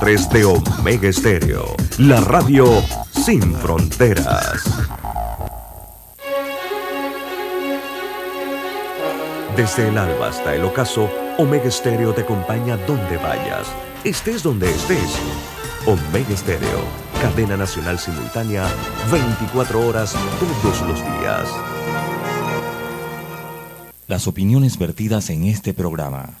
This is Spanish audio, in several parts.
3 de Omega Estéreo, la radio sin fronteras. Desde el alba hasta el ocaso, Omega Estéreo te acompaña donde vayas, estés donde estés. Omega Estéreo, cadena nacional simultánea, 24 horas todos los días. Las opiniones vertidas en este programa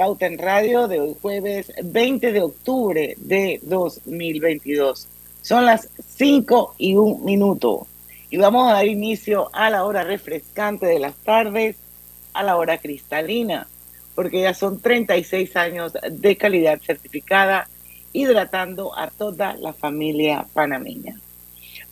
Pauta en Radio de hoy jueves 20 de octubre de 2022. Son las 5 y un minuto y vamos a dar inicio a la hora refrescante de las tardes, a la hora cristalina, porque ya son 36 años de calidad certificada hidratando a toda la familia panameña.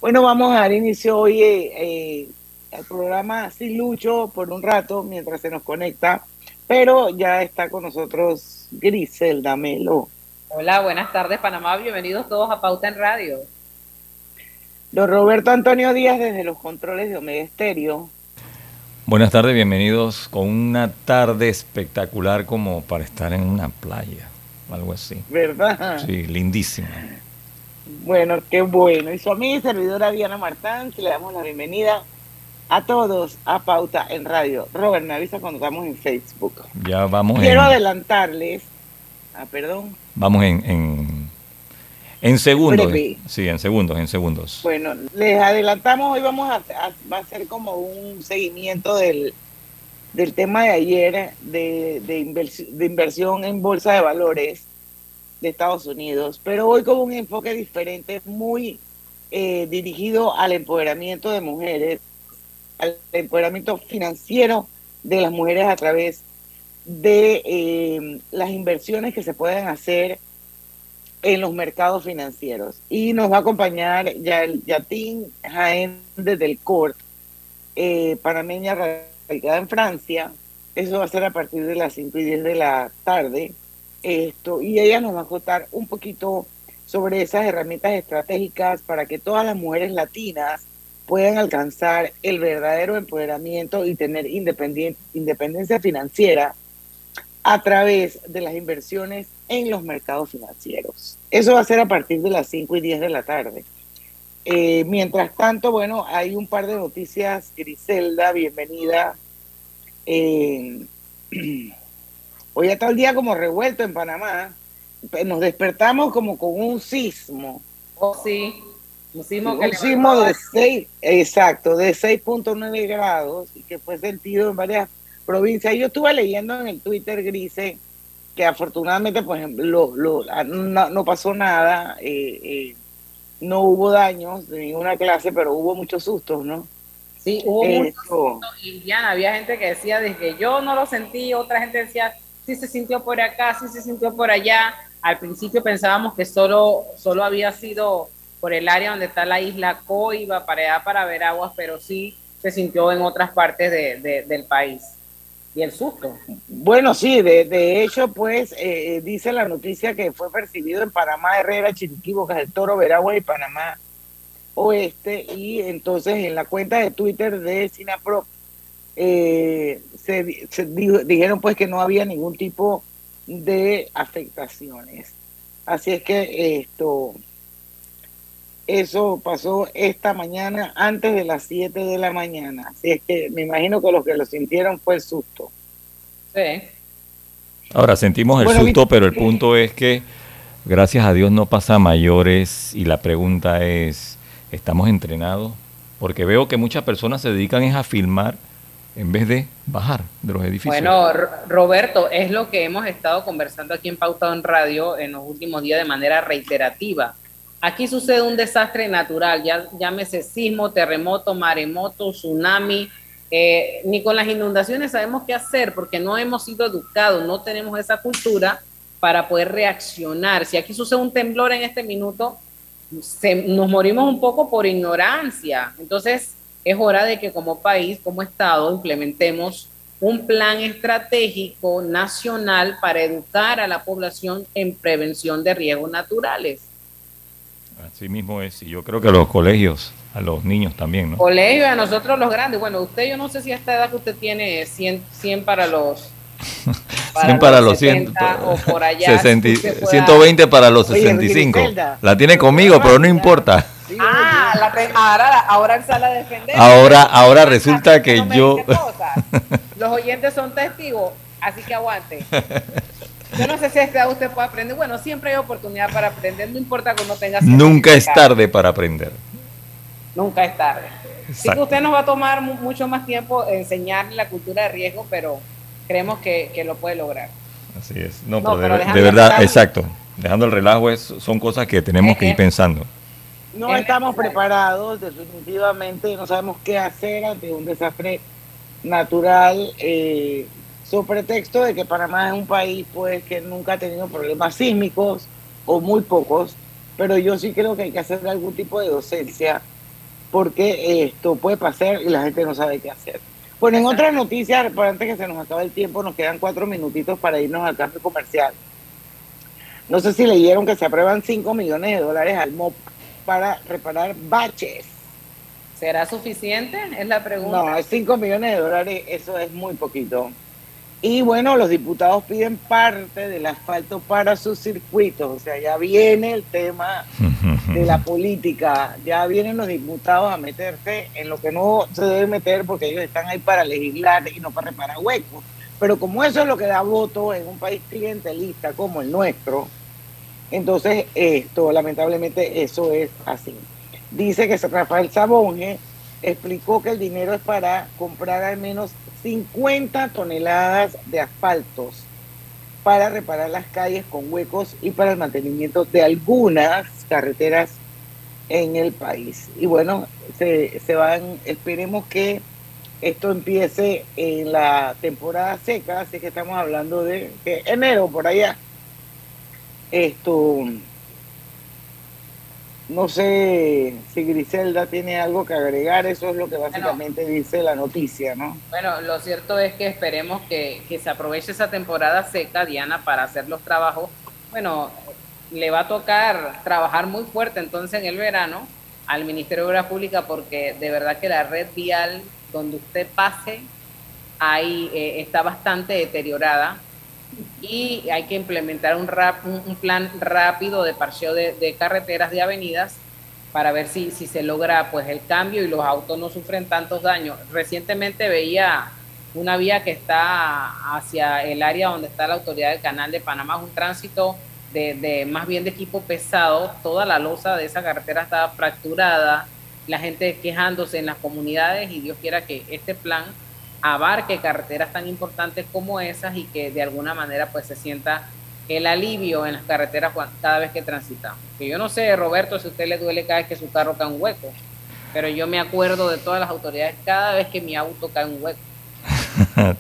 Bueno, vamos a dar inicio hoy eh, eh, al programa sin Lucho por un rato mientras se nos conecta pero ya está con nosotros Griselda Melo. Hola, buenas tardes Panamá, bienvenidos todos a Pauta en Radio. Don Roberto Antonio Díaz desde los controles de Omega Estéreo. Buenas tardes, bienvenidos con una tarde espectacular como para estar en una playa, algo así. ¿Verdad? Sí, lindísima. Bueno, qué bueno. Y su amiga y servidora Diana Martán, le damos la bienvenida a todos a Pauta en Radio. Robert, me avisa cuando estamos en Facebook. Ya vamos Quiero adelantarles. Ah, perdón. Vamos en, en, en segundos. Sí, en segundos, en segundos. Bueno, les adelantamos, hoy vamos a, a, hacer como un seguimiento del, del tema de ayer de, de, de inversión en bolsa de valores de Estados Unidos, pero hoy con un enfoque diferente, muy eh, dirigido al empoderamiento de mujeres al empoderamiento financiero de las mujeres a través de eh, las inversiones que se pueden hacer en los mercados financieros. Y nos va a acompañar ya el Yatín Jaén desde el CORT, eh, panameña radicada en Francia. Eso va a ser a partir de las 5 y 10 de la tarde. Esto, y ella nos va a contar un poquito sobre esas herramientas estratégicas para que todas las mujeres latinas puedan alcanzar el verdadero empoderamiento y tener independencia financiera a través de las inversiones en los mercados financieros. Eso va a ser a partir de las 5 y 10 de la tarde. Eh, mientras tanto, bueno, hay un par de noticias. Griselda, bienvenida. Eh, hoy está el día como revuelto en Panamá. Nos despertamos como con un sismo. Oh, sí. Un sismo de 6, exacto, de 6.9 grados y que fue sentido en varias provincias. Yo estuve leyendo en el Twitter, Grise, que afortunadamente pues, lo, lo, ah, no, pasó nada, eh, eh, no hubo daños de ninguna clase, pero hubo muchos sustos, ¿no? Sí, hubo muchos sustos. Y había gente que decía, desde que yo no lo sentí, otra gente decía, sí se sintió por acá, sí se sintió por allá. Al principio pensábamos que solo, solo había sido por el área donde está la isla Coiba, para allá para ver aguas, pero sí se sintió en otras partes de, del país. Y el susto. Bueno, sí, de, de hecho, pues eh, dice la noticia que fue percibido en Panamá, Herrera, Chiriquí, es del Toro, Veragua y Panamá Oeste. Y entonces en la cuenta de Twitter de Sinapro eh, se, dijeron pues que no había ningún tipo de afectaciones. Así es que esto, eso pasó esta mañana antes de las 7 de la mañana. Así es que me imagino que los que lo sintieron fue el susto. Sí. Ahora sentimos el susto, pero el punto es que gracias a Dios no pasa mayores y la pregunta es, ¿estamos entrenados? Porque veo que muchas personas se dedican es a filmar en vez de bajar de los edificios. Bueno, Roberto, es lo que hemos estado conversando aquí en Pautado en Radio en los últimos días de manera reiterativa Aquí sucede un desastre natural, ya llámese sismo, terremoto, maremoto, tsunami. Eh, ni con las inundaciones sabemos qué hacer porque no hemos sido educados, no tenemos esa cultura para poder reaccionar. Si aquí sucede un temblor en este minuto, nos morimos un poco por ignorancia. Entonces, es hora de que como país, como Estado, implementemos un plan estratégico nacional para educar a la población en prevención de riesgos naturales. Así mismo es, y yo creo que los colegios, a los niños también, ¿no? Colegios, a nosotros los grandes. Bueno, usted, yo no sé si a esta edad que usted tiene 100, 100 para los 100 para los 100, o por allá, 120 para los 65. La tiene conmigo, pero no importa. Ah, la, ahora, ahora él sale a defender. Ahora, ahora resulta que yo... Los oyentes son testigos, así que aguante. Yo no sé si esta usted puede aprender. Bueno, siempre hay oportunidad para aprender, no importa que uno tenga... Nunca es tarde para aprender. Nunca es tarde. Sí que usted nos va a tomar mucho más tiempo enseñarle la cultura de riesgo, pero creemos que, lo puede lograr. Así es. No, pero de, verdad, exacto. Dejando el relajo, es, son cosas que tenemos que ir pensando. No estamos preparados, definitivamente no sabemos qué hacer ante un desastre natural, eh, sobre pretexto de que Panamá es un país pues que nunca ha tenido problemas sísmicos o muy pocos, pero yo sí creo que hay que hacer algún tipo de docencia porque esto puede pasar y la gente no sabe qué hacer. Bueno, en otras noticias, antes que se nos acabe el tiempo, nos quedan cuatro minutitos para irnos al cambio comercial. No sé si leyeron que se aprueban 5 millones de dólares al MOP para reparar baches ¿Será suficiente? Es la pregunta. No, 5 millones de dólares, eso es muy poquito. Y bueno, los diputados piden parte del asfalto para sus circuitos. O sea, ya viene el tema de la política. Ya vienen los diputados a meterse en lo que no se debe meter porque ellos están ahí para legislar y no para reparar huecos. Pero como eso es lo que da voto en un país clientelista como el nuestro, entonces esto, lamentablemente, eso es así dice que Rafael Sabonge explicó que el dinero es para comprar al menos 50 toneladas de asfaltos para reparar las calles con huecos y para el mantenimiento de algunas carreteras en el país. Y bueno, se, se van, esperemos que esto empiece en la temporada seca, así que estamos hablando de que enero por allá. Esto no sé si Griselda tiene algo que agregar, eso es lo que básicamente dice la noticia, ¿no? Bueno, lo cierto es que esperemos que, se aproveche esa temporada seca, Diana, para hacer los trabajos. Bueno, le va a tocar trabajar muy fuerte entonces en el verano al Ministerio de Obras Públicas porque de verdad que la red vial donde usted pase ahí eh, está bastante deteriorada y hay que implementar un, rap, un, plan rápido de parcheo de, carreteras, de avenidas, para ver si, se logra pues el cambio y los autos no sufren tantos daños. Recientemente veía una vía que está hacia el área donde está la autoridad del canal de Panamá, un tránsito de, de más bien de equipo pesado, toda la losa de esa carretera estaba fracturada, la gente quejándose en las comunidades y Dios quiera que este plan abarque carreteras tan importantes como esas y que de alguna manera pues se sienta el alivio en las carreteras cada vez que transitamos. Que yo no sé, Roberto, si a usted le duele cada vez que su carro cae un hueco, pero yo me acuerdo de todas las autoridades cada vez que mi auto cae un hueco.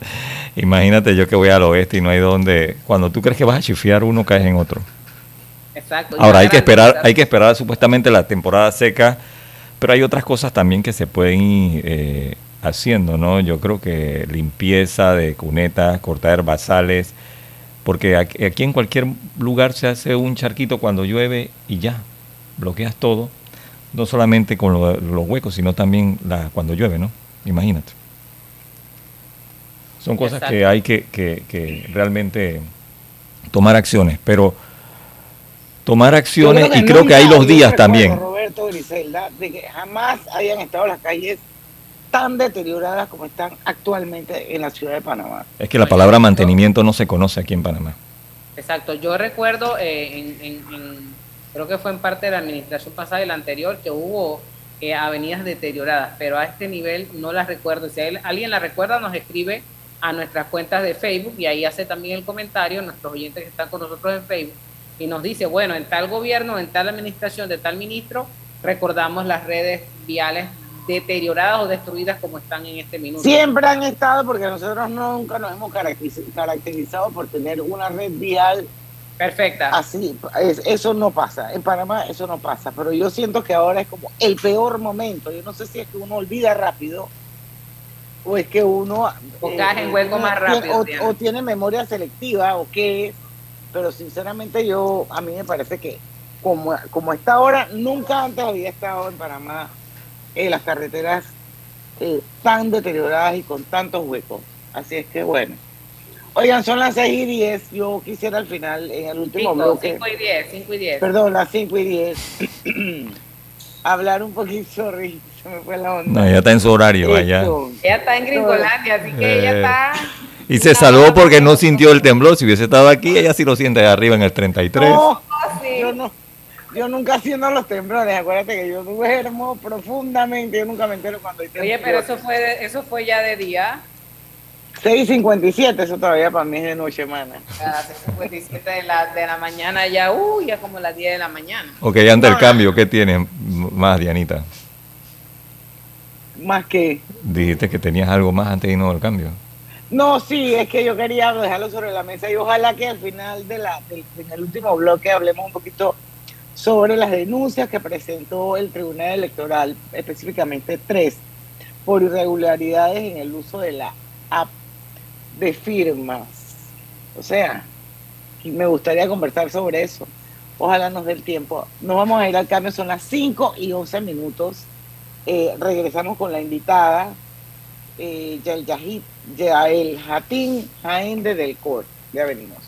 Imagínate yo que voy al oeste y no hay donde, cuando tú crees que vas a chifiar uno, caes en otro. Exacto. Ahora hay que esperar, hay que esperar supuestamente la temporada seca, pero hay otras cosas también que se pueden eh, haciendo, ¿no? Yo creo que limpieza de cunetas, cortar basales, porque aquí en cualquier lugar se hace un charquito cuando llueve y ya, bloqueas todo, no solamente con los huecos, sino también la, cuando llueve, ¿no? Imagínate. Son cosas que hay que, que, realmente tomar acciones, pero tomar acciones y creo que hay los días también. Roberto Griselda, de que jamás hayan estado las calles tan deterioradas como están actualmente en la ciudad de Panamá. Es que la palabra mantenimiento no se conoce aquí en Panamá. Exacto, yo recuerdo, eh, en, creo que fue en parte de la administración pasada y la anterior, que hubo eh, avenidas deterioradas, pero a este nivel no las recuerdo. Si alguien la recuerda, nos escribe a nuestras cuentas de Facebook y ahí hace también el comentario, nuestros oyentes que están con nosotros en Facebook, y nos dice, bueno, en tal gobierno, en tal administración de tal ministro, recordamos las redes viales deterioradas o destruidas como están en este minuto. Siempre han estado porque nosotros nunca nos hemos caracterizado por tener una red vial Perfecta. Así, eso no pasa. En Panamá eso no pasa. Pero yo siento que ahora es como el peor momento. Yo no sé si es que uno olvida rápido o es que uno. O cae en hueco más rápido. o, tiene memoria selectiva o qué. Pero sinceramente yo, a mí me parece que como, como está ahora, nunca antes había estado en Panamá en las carreteras eh, tan deterioradas y con tantos huecos. Así es que bueno. Oigan, son las 6 y 10. Yo quisiera al final, en el último bloque. 5 y 10, 5 y 10. Perdón, las 5 y 10. hablar un poquito, sorry, se me fue la onda. No, ya está en su horario, allá. Ella está en Gringolandia, así que ella eh, está. Y se salvó porque no sintió el temblor. Si hubiese estado aquí, ella sí lo siente arriba en el 33. No, yo no. Yo nunca siento los temblores, acuérdate que yo duermo profundamente, yo nunca me entero cuando hay temblores. Oye, pero eso fue, eso fue ya de día. 6.57, eso todavía para mí es de noche, mana. A las 6.57 de la, de la mañana ya, uy, ya como las 10 de la mañana. Ok, antes del cambio, ¿qué tiene más, Dianita? ¿Más que Dijiste que tenías algo más antes de irnos del cambio. No, sí, es que yo quería dejarlo sobre la mesa y ojalá que al final de la, del, en el último bloque hablemos un poquito sobre las denuncias que presentó el Tribunal Electoral, específicamente tres, por irregularidades en el uso de la app de firmas. O sea, me gustaría conversar sobre eso. Ojalá nos dé el tiempo. Nos vamos a ir al cambio, son las 5 y 11 minutos. Eh, regresamos con la invitada, eh, Yael, Jatín Jaende del COR. Ya venimos.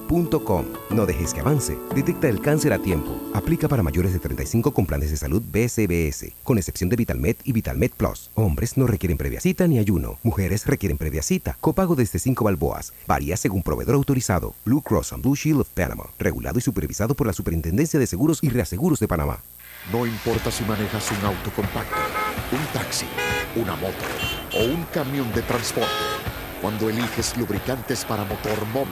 No dejes que avance. Detecta el cáncer a tiempo. Aplica para mayores de 35 con planes de salud BCBS, con excepción de VitalMed y VitalMed Plus. Hombres no requieren previa cita ni ayuno. Mujeres requieren previa cita. Copago desde 5 balboas. Varía según proveedor autorizado. Blue Cross and Blue Shield of Panama. Regulado y supervisado por la Superintendencia de Seguros y Reaseguros de Panamá. No importa si manejas un auto compacto, un taxi, una moto o un camión de transporte. Cuando eliges lubricantes para motor móvil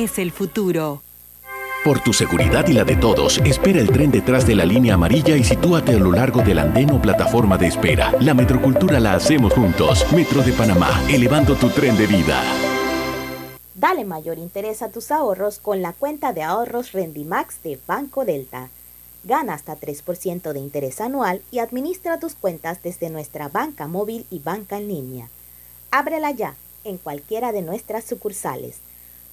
el futuro. Por tu seguridad y la de todos, espera el tren detrás de la línea amarilla y sitúate a lo largo del andén o plataforma de espera. La metrocultura la hacemos juntos. Metro de Panamá, elevando tu tren de vida. Dale mayor interés a tus ahorros con la cuenta de ahorros Rendimax de Banco Delta. Gana hasta 3% de interés anual y administra tus cuentas desde nuestra banca móvil y banca en línea. Ábrela ya en cualquiera de nuestras sucursales.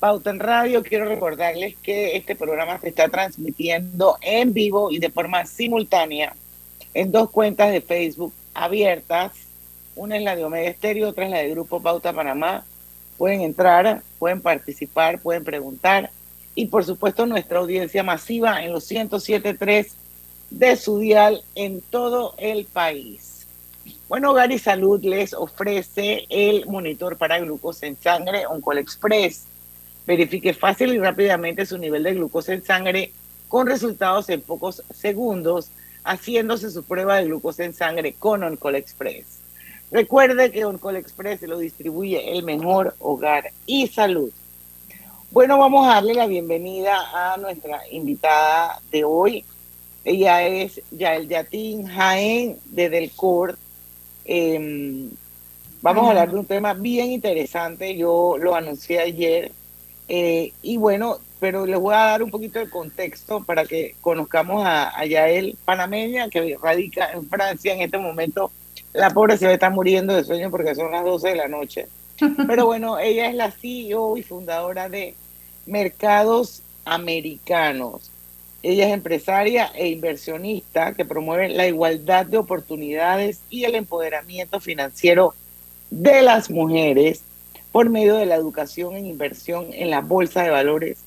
Pauta en Radio. Quiero recordarles que este programa se está transmitiendo en vivo y de forma simultánea en dos cuentas de Facebook abiertas. Una es la de Omega Estéreo, otra es la de Grupo Pauta Panamá. Pueden entrar, pueden participar, pueden preguntar. Y por supuesto nuestra audiencia masiva en los 107.3 de su dial en todo el país. Bueno, Hogar y Salud les ofrece el monitor para glucosa en sangre Oncol Express Verifique fácil y rápidamente su nivel de glucosa en sangre con resultados en pocos segundos, haciéndose su prueba de glucosa en sangre con Oncol Express. Recuerde que Oncol Express lo distribuye el mejor hogar y salud. Bueno, vamos a darle la bienvenida a nuestra invitada de hoy. Ella es Yael Yatín Jaén de Delcourt. Eh, vamos a hablar de un tema bien interesante. Yo lo anuncié ayer eh, y bueno, pero les voy a dar un poquito de contexto para que conozcamos a, Yael Panameña, que radica en Francia en este momento. La pobre se está muriendo de sueño porque son las 12 de la noche. Pero bueno, ella es la CEO y fundadora de Mercados Americanos. Ella es empresaria e inversionista que promueve la igualdad de oportunidades y el empoderamiento financiero de las mujeres por medio de la educación en inversión en la bolsa de valores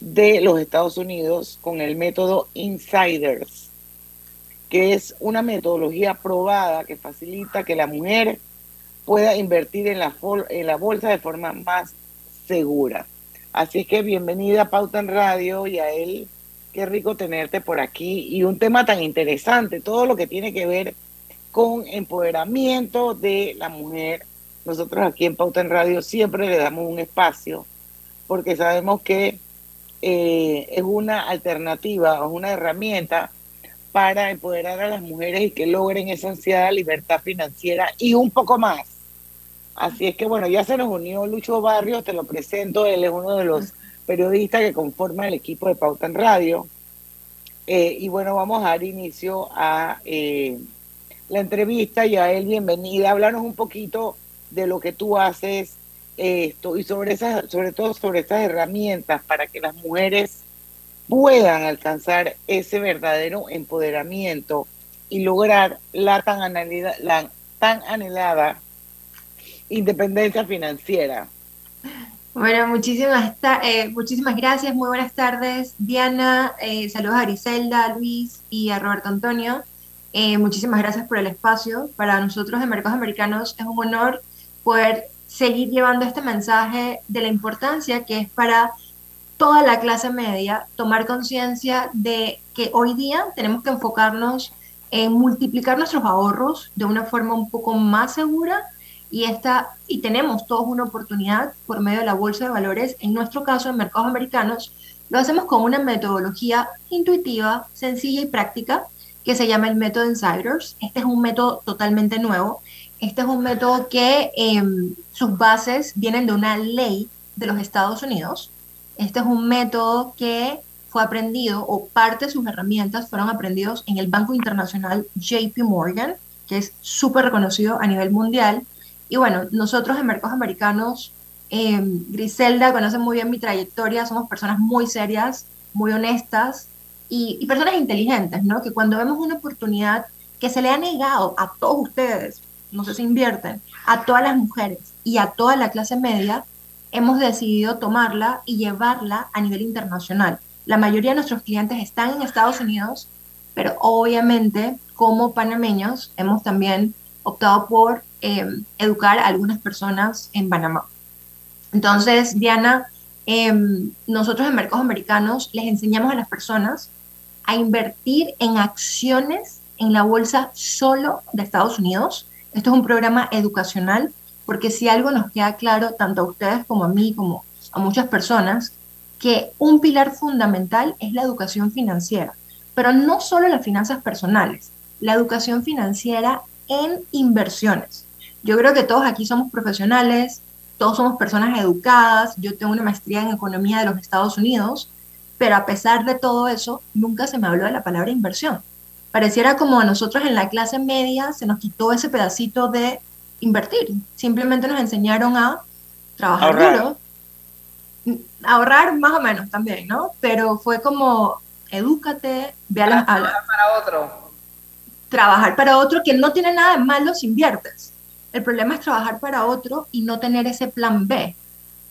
de los Estados Unidos con el método Insiders, que es una metodología probada que facilita que la mujer pueda invertir en la, bolsa de forma más segura. Así que bienvenida a Pauta en Radio y a él, qué rico tenerte por aquí y un tema tan interesante, todo lo que tiene que ver con empoderamiento de la mujer nosotros aquí en Pauta en Radio siempre le damos un espacio porque sabemos que eh, es una alternativa, es una herramienta para empoderar a las mujeres y que logren esa ansiada libertad financiera y un poco más. Así es que bueno, ya se nos unió Lucho Barrios, te lo presento, él es uno de los periodistas que conforma el equipo de Pauta en Radio. Eh, y bueno, vamos a dar inicio a eh, la entrevista y a él bienvenida. Háblanos un poquito de lo que tú haces esto y sobre esas, sobre todo sobre estas herramientas para que las mujeres puedan alcanzar ese verdadero empoderamiento y lograr la tan anhelada, la tan anhelada independencia financiera. Bueno, muchísimas, eh, muchísimas gracias, muy buenas tardes, Diana, eh, saludos a Griselda, a Luis y a Roberto Antonio. Eh, muchísimas gracias por el espacio. Para nosotros de Mercados Americanos es un honor poder seguir llevando este mensaje de la importancia que es para toda la clase media tomar conciencia de que hoy día tenemos que enfocarnos en multiplicar nuestros ahorros de una forma un poco más segura y, esta, y tenemos todos una oportunidad por medio de la bolsa de valores, en nuestro caso en mercados americanos, lo hacemos con una metodología intuitiva, sencilla y práctica que se llama el método Insiders. Este es un método totalmente nuevo este es un método que em, sus bases vienen de una ley de los Estados Unidos. Este es un método que fue aprendido o parte de sus herramientas fueron aprendidos en el Banco Internacional JP Morgan, que es súper reconocido a nivel mundial. Y bueno, nosotros en Mercados Americanos, em, Griselda conoce muy bien mi trayectoria, somos personas muy serias, muy honestas y, y personas inteligentes, ¿no? Que cuando vemos una oportunidad que se le ha negado a todos ustedes no sé si invierten, a todas las mujeres y a toda la clase media, hemos decidido tomarla y llevarla a nivel internacional. La mayoría de nuestros clientes están en Estados Unidos, pero obviamente como panameños hemos también optado por eh, educar a algunas personas en Panamá. Entonces, Diana, em, nosotros en Mercados Americanos les enseñamos a las personas a invertir en acciones en la bolsa solo de Estados Unidos. Esto es un programa educacional porque si algo nos queda claro, tanto a ustedes como a mí, como a muchas personas, que un pilar fundamental es la educación financiera, pero no solo las finanzas personales, la educación financiera en inversiones. Yo creo que todos aquí somos profesionales, todos somos personas educadas, yo tengo una maestría en economía de los Estados Unidos, pero a pesar de todo eso, nunca se me habló de la palabra inversión. Pareciera como a nosotros en la clase media se nos quitó ese pedacito de invertir. Simplemente nos enseñaron a trabajar Ahorrar. duro, ahorrar más o menos también, ¿no? Pero fue como, edúcate, ve a la, a la- para otro. trabajar para otro que no tiene nada de malo si inviertes. El problema es trabajar para otro y no tener ese plan B.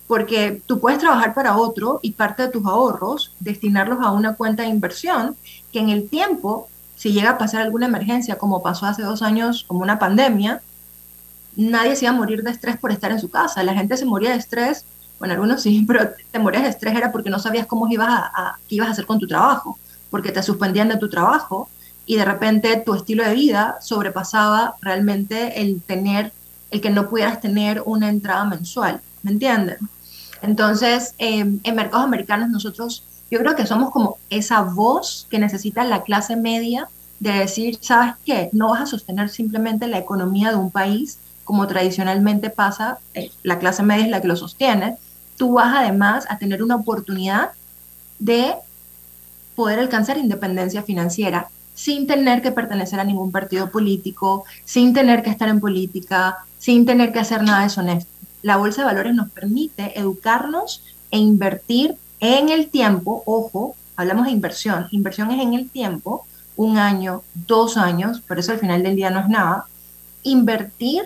Porque tú puedes trabajar para otro y parte de tus ahorros destinarlos a una cuenta de inversión que en el tiempo, si llega a pasar alguna emergencia como pasó hace dos años, como una pandemia, nadie se iba a morir de estrés por estar en su casa. La gente se moría de estrés, bueno, algunos sí, pero te morías de estrés era porque no sabías cómo ibas a, qué ibas a hacer con tu trabajo, porque te suspendían de tu trabajo y de repente tu estilo de vida sobrepasaba realmente el tener, el que no pudieras tener una entrada mensual, ¿me entienden? Entonces, eh, en mercados americanos nosotros, yo creo que somos como esa voz que necesita la clase media de decir, ¿sabes qué? No vas a sostener simplemente la economía de un país como tradicionalmente pasa, eh, la clase media es la que lo sostiene, tú vas además a tener una oportunidad de poder alcanzar independencia financiera sin tener que pertenecer a ningún partido político, sin tener que estar en política, sin tener que hacer nada deshonesto. La Bolsa de Valores nos permite educarnos e invertir en el tiempo, ojo, hablamos de inversión, inversión es en el tiempo, un año, dos años, por eso al final del día no es nada, invertir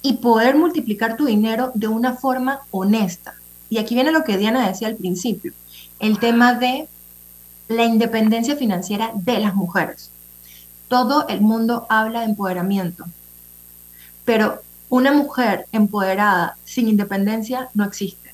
y poder multiplicar tu dinero de una forma honesta. Y aquí viene lo que Diana decía al principio, el tema de la independencia financiera de las mujeres. Todo el mundo habla de empoderamiento, pero una mujer empoderada sin independencia no existe.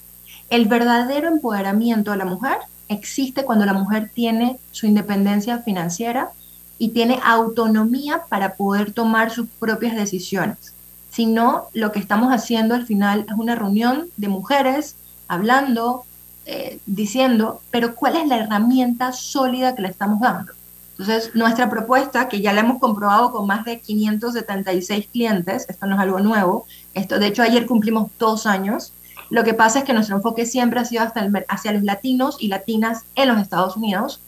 El verdadero empoderamiento de la mujer existe cuando la mujer tiene su independencia financiera y tiene autonomía para poder tomar sus propias decisiones. Si no, lo que estamos haciendo al final es una reunión de mujeres hablando, eh, diciendo, pero ¿cuál es la herramienta sólida que le estamos dando? Entonces, nuestra propuesta, que ya la hemos comprobado con más de 576 clientes, esto no es algo nuevo, esto, de hecho ayer cumplimos dos años, lo que pasa es que nuestro enfoque siempre ha sido hasta el hacia los latinos y latinas en los Estados Unidos,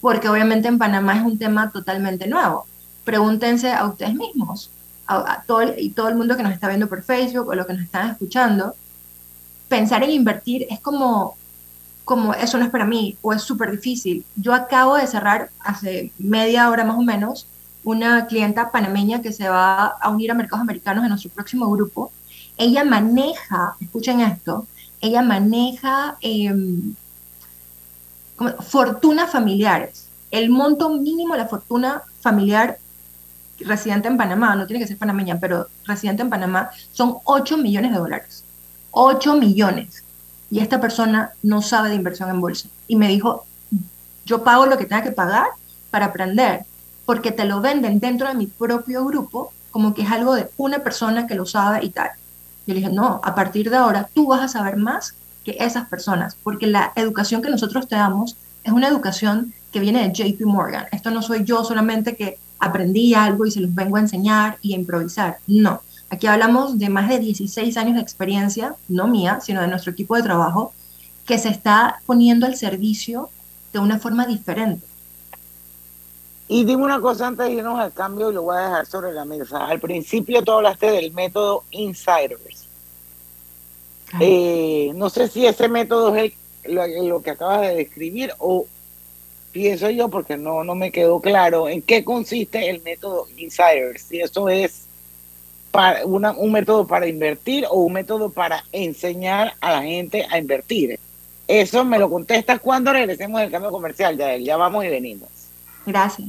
porque obviamente en Panamá es un tema totalmente nuevo. Pregúntense a ustedes mismos, a todo el- y todo el mundo que nos está viendo por Facebook o lo que nos están escuchando, pensar en invertir es como, como eso no es para mí o es súper difícil. Yo acabo de cerrar hace media hora más o menos una clienta panameña que se va a unir a mercados americanos en nuestro próximo grupo. Ella maneja, escuchen esto, ella maneja como fortunas familiares. El monto mínimo de la fortuna familiar residente en Panamá, no tiene que ser panameña, pero residente en Panamá, son 8 millones de dólares. 8 millones. Y esta persona no sabe de inversión en bolsa. Y me dijo, yo pago lo que tenga que pagar para aprender, porque te lo venden dentro de mi propio grupo como que es algo de una persona que lo sabe y tal. Yo le dije, no, a partir de ahora tú vas a saber más que esas personas, porque la educación que nosotros te damos es una educación que viene de JP Morgan. Esto no soy yo solamente que aprendí algo y se los vengo a enseñar y a improvisar. No, aquí hablamos de más de 16 años de experiencia, no mía, sino de nuestro equipo de trabajo, que se está poniendo al servicio de una forma diferente. Y dime una cosa antes de irnos al cambio y lo voy a dejar sobre la mesa. Al principio tú hablaste del método Insiders. Eh, no sé si ese método es el- lo, lo que acabas de describir o pienso yo, porque no, no me quedó claro, en qué consiste el método Insiders. Si eso es para una, un método para invertir o un método para enseñar a la gente a invertir. Eso me lo contestas cuando regresemos del cambio comercial, ya, ya vamos y venimos. Gracias.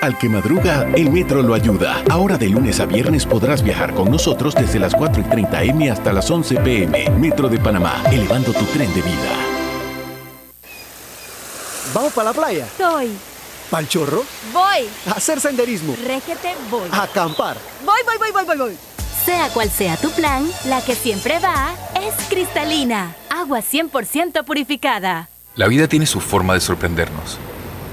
Al que madruga, el metro lo ayuda. Ahora de lunes a viernes podrás viajar con nosotros desde las 4 y 30 M hasta las 11 PM. Metro de Panamá, elevando tu tren de vida. ¿Vamos para la playa? Soy. ¿Pal chorro? Voy. A hacer senderismo. Régete, voy. A acampar. Voy, voy, voy, voy, voy, voy. Sea cual sea tu plan, la que siempre va es cristalina. Agua 100% purificada. La vida tiene su forma de sorprendernos.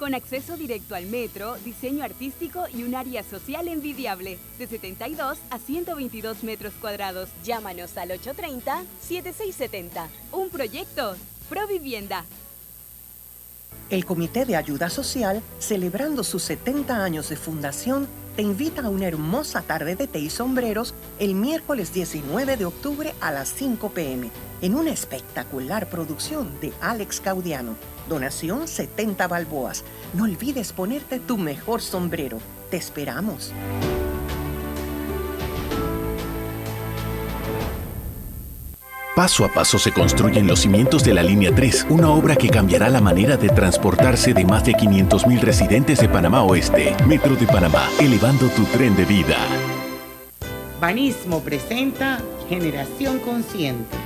con acceso directo al metro, diseño artístico y un área social envidiable, de 72 a 122 metros cuadrados. Llámanos al 830-7670. Un proyecto, Provivienda. El Comité de Ayuda Social, celebrando sus 70 años de fundación, te invita a una hermosa tarde de té y sombreros el miércoles 19 de octubre a las 5 pm en una espectacular producción de Alex Caudiano. Donación 70 balboas. No olvides ponerte tu mejor sombrero. Te esperamos. Paso a paso se construyen los cimientos de la Línea 3, una obra que cambiará la manera de transportarse de más de 500.000 residentes de Panamá Oeste. Metro de Panamá, elevando tu tren de vida. Banismo presenta Generación Consciente.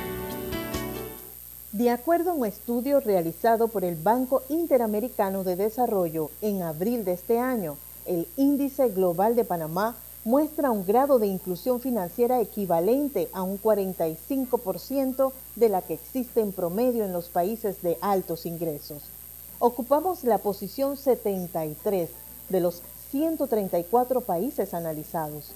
De acuerdo a un estudio realizado por el Banco Interamericano de Desarrollo en abril de este año, el Índice Global de Panamá muestra un grado de inclusión financiera equivalente a un 45% de la que existe en promedio en los países de altos ingresos. Ocupamos la posición 73 de los 134 países analizados.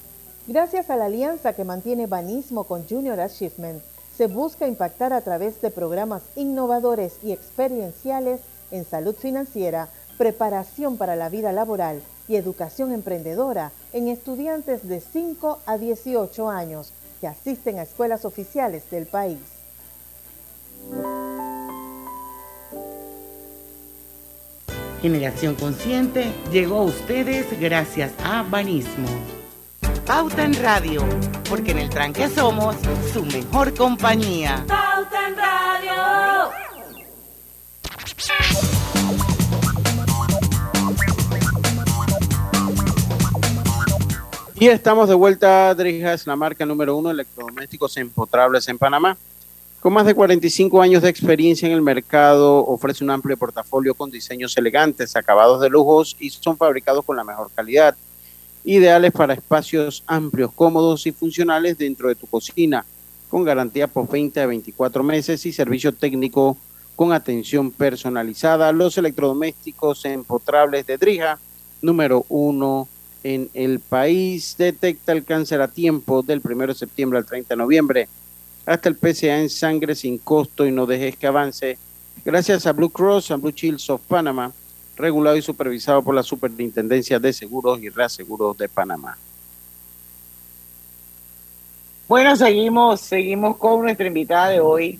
Gracias a la alianza que mantiene Banismo con Junior Achievement, se busca impactar a través de programas innovadores y experienciales en salud financiera, preparación para la vida laboral y educación emprendedora en estudiantes de 5 a 18 años que asisten a escuelas oficiales del país. Generación Consciente llegó a ustedes gracias a Banismo. Pauta en Radio, porque en el tranque somos su mejor compañía. Pauta en Radio. Y estamos de vuelta, Drija es la marca número uno de electrodomésticos empotrables en Panamá. Con más de 45 años de experiencia en el mercado, ofrece un amplio portafolio con diseños elegantes, acabados de lujos y son fabricados con la mejor calidad. Ideales para espacios amplios, cómodos y funcionales dentro de tu cocina, con garantía por 20 a 24 meses y servicio técnico con atención personalizada. Los electrodomésticos empotrables de Drija, número uno en el país. Detecta el cáncer a tiempo del 1 de septiembre al 30 de noviembre. Hasta el PCA en sangre sin costo y no dejes que avance. Gracias a Blue Cross and Blue Shields of Panama, regulado y supervisado por la Superintendencia de Seguros y Reaseguros de Panamá. Bueno, seguimos, seguimos con nuestra invitada de hoy.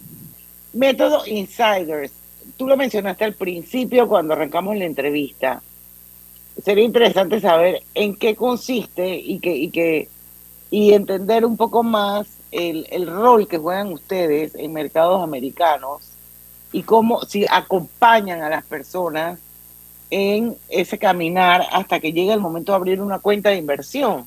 Método Insiders tú lo mencionaste al principio cuando arrancamos la entrevista. Sería interesante saber en qué consiste y que, y que y entender un poco más el, el rol que juegan ustedes en mercados americanos y cómo si acompañan a las personas en ese caminar hasta que llegue el momento de abrir una cuenta de inversión.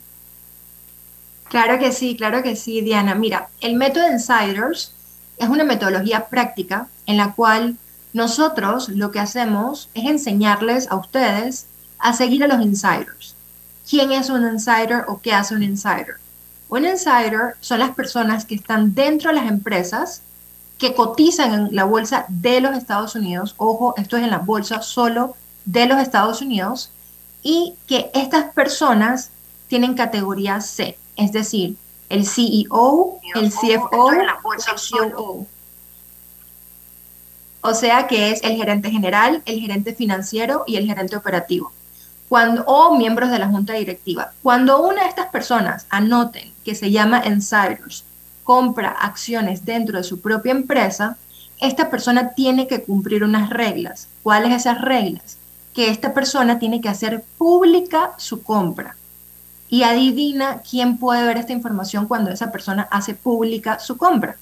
Claro que sí, claro que sí, Diana. Mira, el método Insiders es una metodología práctica en la cual nosotros lo que hacemos es enseñarles a ustedes a seguir a los insiders. ¿Quién es un insider o qué hace un insider? Un insider son las personas que están dentro de las empresas que cotizan en la bolsa de los Estados Unidos. Ojo, esto es en la bolsa solo de los Estados Unidos. Y que estas personas tienen categoría C, es decir, el CEO, el CFO, el COO. O sea que es el gerente general, el gerente financiero y el gerente operativo. Cuando, o miembros de la junta directiva. Cuando una de estas personas anoten que se llama insiders, compra acciones dentro de su propia empresa, esta persona tiene que cumplir unas reglas. ¿Cuáles esas reglas? Que esta persona tiene que hacer pública su compra. Y adivina quién puede ver esta información cuando esa persona hace pública su compra.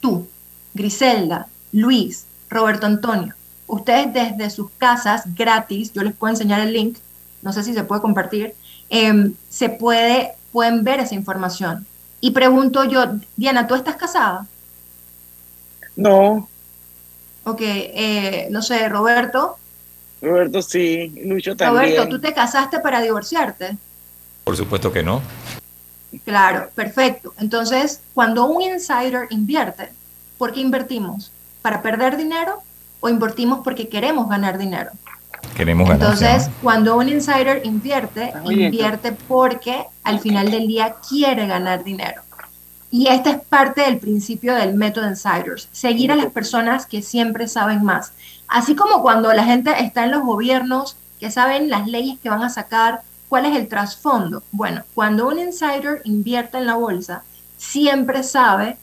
Tú, Griselda, Luis, Roberto Antonio. Ustedes desde sus casas gratis, yo les puedo enseñar el link, no sé si se puede compartir, em, se puede, pueden ver esa información. Y pregunto yo, Diana, ¿tú estás casada? No. Ok, eh, no sé, Roberto. Roberto sí, Lucho también. Roberto, ¿tú te casaste para divorciarte? Por supuesto que no. Claro, perfecto. Entonces, cuando un insider invierte, ¿por qué invertimos? ¿Para perder dinero o invertimos porque queremos ganar dinero? Queremos ganar. Entonces, cuando un insider invierte, invierte porque al final del día quiere ganar dinero. Y este es parte del principio del método Insiders, seguir a las personas que siempre saben más. Así como cuando la gente está en los gobiernos que saben las leyes que van a sacar, cuál es el trasfondo. Bueno, cuando un insider invierte en la bolsa, siempre sabe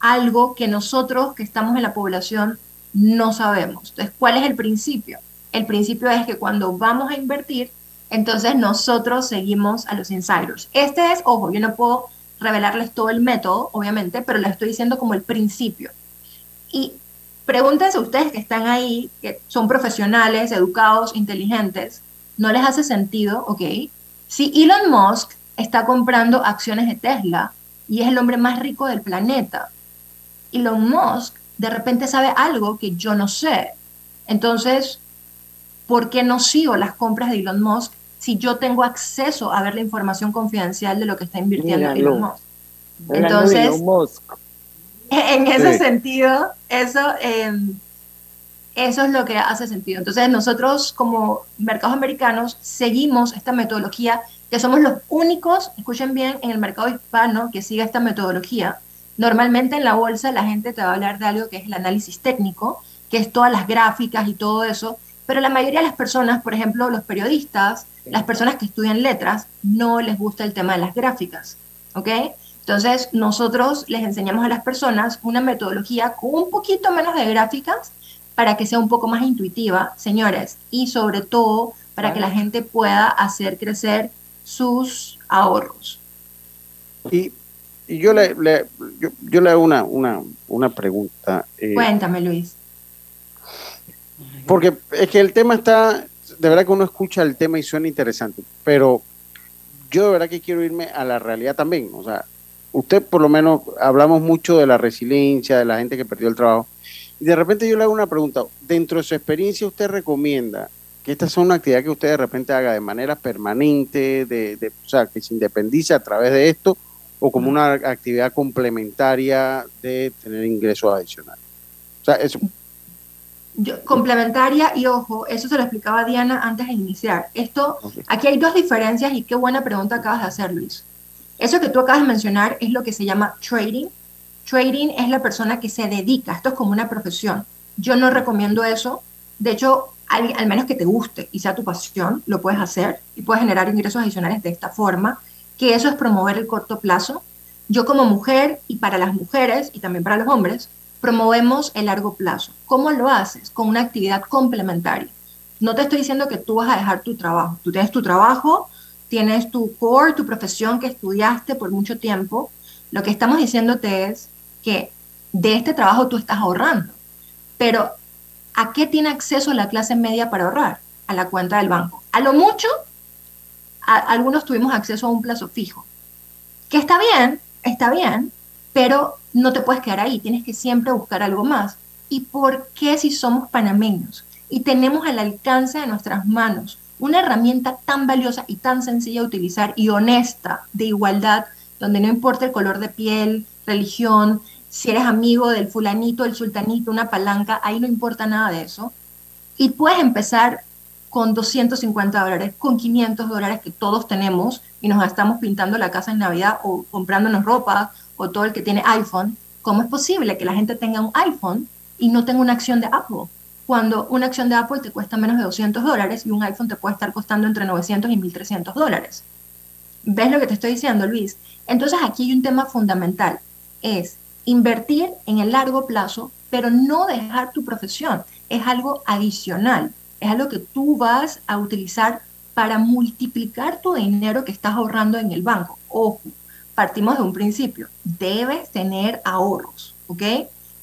algo que nosotros que estamos en la población no sabemos. Entonces, ¿cuál es el principio? El principio es que cuando vamos a invertir, entonces nosotros seguimos a los insiders. Este es, ojo, yo no puedo revelarles todo el método, obviamente, pero les estoy diciendo como el principio. Y pregúntense ustedes que están ahí, que son profesionales, educados, inteligentes, ¿no les hace sentido, ok? Si Elon Musk está comprando acciones de Tesla y es el hombre más rico del planeta, Elon Musk de repente sabe algo que yo no sé. Entonces, ¿por qué no sigo las compras de Elon Musk si yo tengo acceso a ver la información confidencial de lo que está invirtiendo Elon Musk? Entonces, en ese sentido, eso, em, eso es lo que hace sentido. Entonces, nosotros como mercados americanos seguimos esta metodología, que somos los únicos, escuchen bien, en el mercado hispano que sigue esta metodología. Normalmente en la bolsa la gente te va a hablar de algo que es el análisis técnico, que es todas las gráficas y todo eso, pero la mayoría de las personas, por ejemplo, los periodistas, las personas que estudian letras, no les gusta el tema de las gráficas, ¿ok? Entonces, nosotros les enseñamos a las personas una metodología con un poquito menos de gráficas para que sea un poco más intuitiva, señores, y sobre todo para que la gente pueda hacer crecer sus ahorros. Y, y yo, le, le- yo, yo le hago una, una, una pregunta. eh, Cuéntame, Luis. Porque es que el tema está, de verdad que uno escucha el tema y suena interesante, pero yo de verdad que quiero irme a la realidad también. O sea, usted por lo menos hablamos mucho de la resiliencia, de la gente que perdió el trabajo, y de repente yo le hago una pregunta. Dentro de su experiencia, ¿usted recomienda que esta sea una actividad que usted de repente haga de manera permanente, de, de- o sea, que se independice a través de esto, o como una actividad complementaria de tener ingresos adicionales? O sea, eso, Yo- complementaria y ojo, eso se lo explicaba Diana antes de iniciar. Esto, aquí hay dos diferencias y qué buena pregunta acabas de hacer, Luis. Eso que tú acabas de mencionar es lo que se llama trading. Trading es la persona que se dedica, esto es como una profesión. Yo no recomiendo eso. De hecho, al, al menos que te guste y sea tu pasión, lo puedes hacer y puedes generar ingresos adicionales de esta forma, que eso es promover el corto plazo. Yo como mujer y para las mujeres y también para los hombres, promovemos el largo plazo. ¿Cómo lo haces? Con una actividad complementaria. No te estoy diciendo que tú vas a dejar tu trabajo. Tú tienes tu trabajo, tienes tu core, tu profesión que estudiaste por mucho tiempo. Lo que estamos diciéndote es que de este trabajo tú estás ahorrando. Pero, ¿a qué tiene acceso la clase media para ahorrar? A la cuenta del banco. A lo mucho, algunos tuvimos acceso a un plazo fijo. Que está bien, está bien, pero no te puedes quedar ahí, tienes que siempre buscar algo más. ¿Y por qué si somos panameños y tenemos al alcance de nuestras manos una herramienta tan valiosa y tan sencilla de utilizar y honesta de igualdad, donde no importa el color de piel, religión, si eres amigo del fulanito, del sultanito, una palanca, ahí no importa nada de eso. Y puedes empezar con 250 dólares, con 500 dólares que todos tenemos y nos estamos pintando la casa en Navidad o comprándonos ropa o todo el que tiene iPhone. ¿Cómo es posible que la gente tenga un iPhone y no tenga una acción de Apple? Cuando una acción de Apple te cuesta menos de 200 dólares y un iPhone te puede estar costando entre 900 y 1300 dólares. ¿Ves lo que te estoy diciendo, Luis? Entonces aquí hay un tema fundamental. Es invertir en el largo plazo, pero no dejar tu profesión. Es algo adicional. Es algo que tú vas a utilizar para multiplicar tu dinero que estás ahorrando en el banco. Ojo, partimos de un principio. Debes tener ahorros, ¿ok?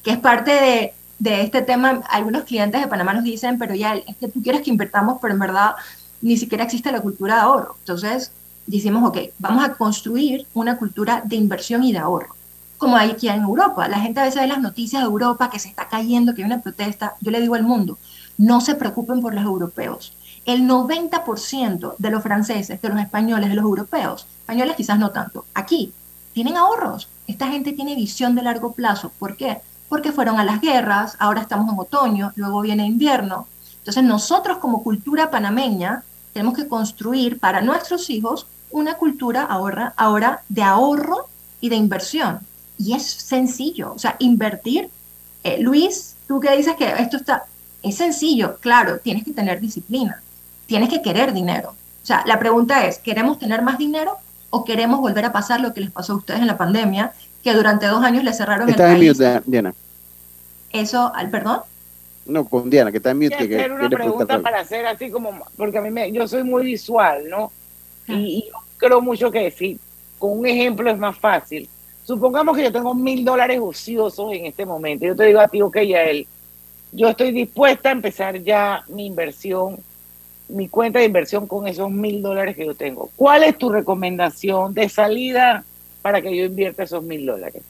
Que es parte de, de este tema. Algunos clientes de Panamá nos dicen, pero ya, es que tú quieres que invertamos, pero en verdad ni siquiera existe la cultura de ahorro. Entonces, decimos, ok, vamos a construir una cultura de inversión y de ahorro como hay aquí en Europa. La gente a veces ve las noticias de Europa que se está cayendo, que hay una protesta. Yo le digo al mundo, no se preocupen por los europeos. El 90% de los franceses, de los españoles, de los europeos, españoles quizás no tanto, aquí tienen ahorros. Esta gente tiene visión de largo plazo. ¿Por qué? Porque fueron a las guerras, ahora estamos en otoño, luego viene invierno. Entonces nosotros como cultura panameña tenemos que construir para nuestros hijos una cultura ahora, de ahorro y de inversión. Y es sencillo, o sea, invertir. Eh, Luis, tú que dices que esto está, es sencillo, claro, tienes que tener disciplina, tienes que querer dinero. O sea, la pregunta es, ¿queremos tener más dinero o queremos volver a pasar lo que les pasó a ustedes en la pandemia, que durante dos años les cerraron Estás el país? en mute, Diana. Eso, al perdón. No, con Diana, que está en mute. Quiero Que, hacer una pregunta preguntar. para hacer así como, porque a mí me, yo soy muy visual, ¿no? Y, y yo creo mucho que sí, con un ejemplo es más fácil. Supongamos que yo tengo mil dólares ociosos en este momento. Yo te digo a ti, ok, a él, yo estoy dispuesta a empezar ya mi inversión, mi cuenta de inversión con esos mil dólares que yo tengo. ¿Cuál es tu recomendación de salida para que yo invierta esos mil dólares?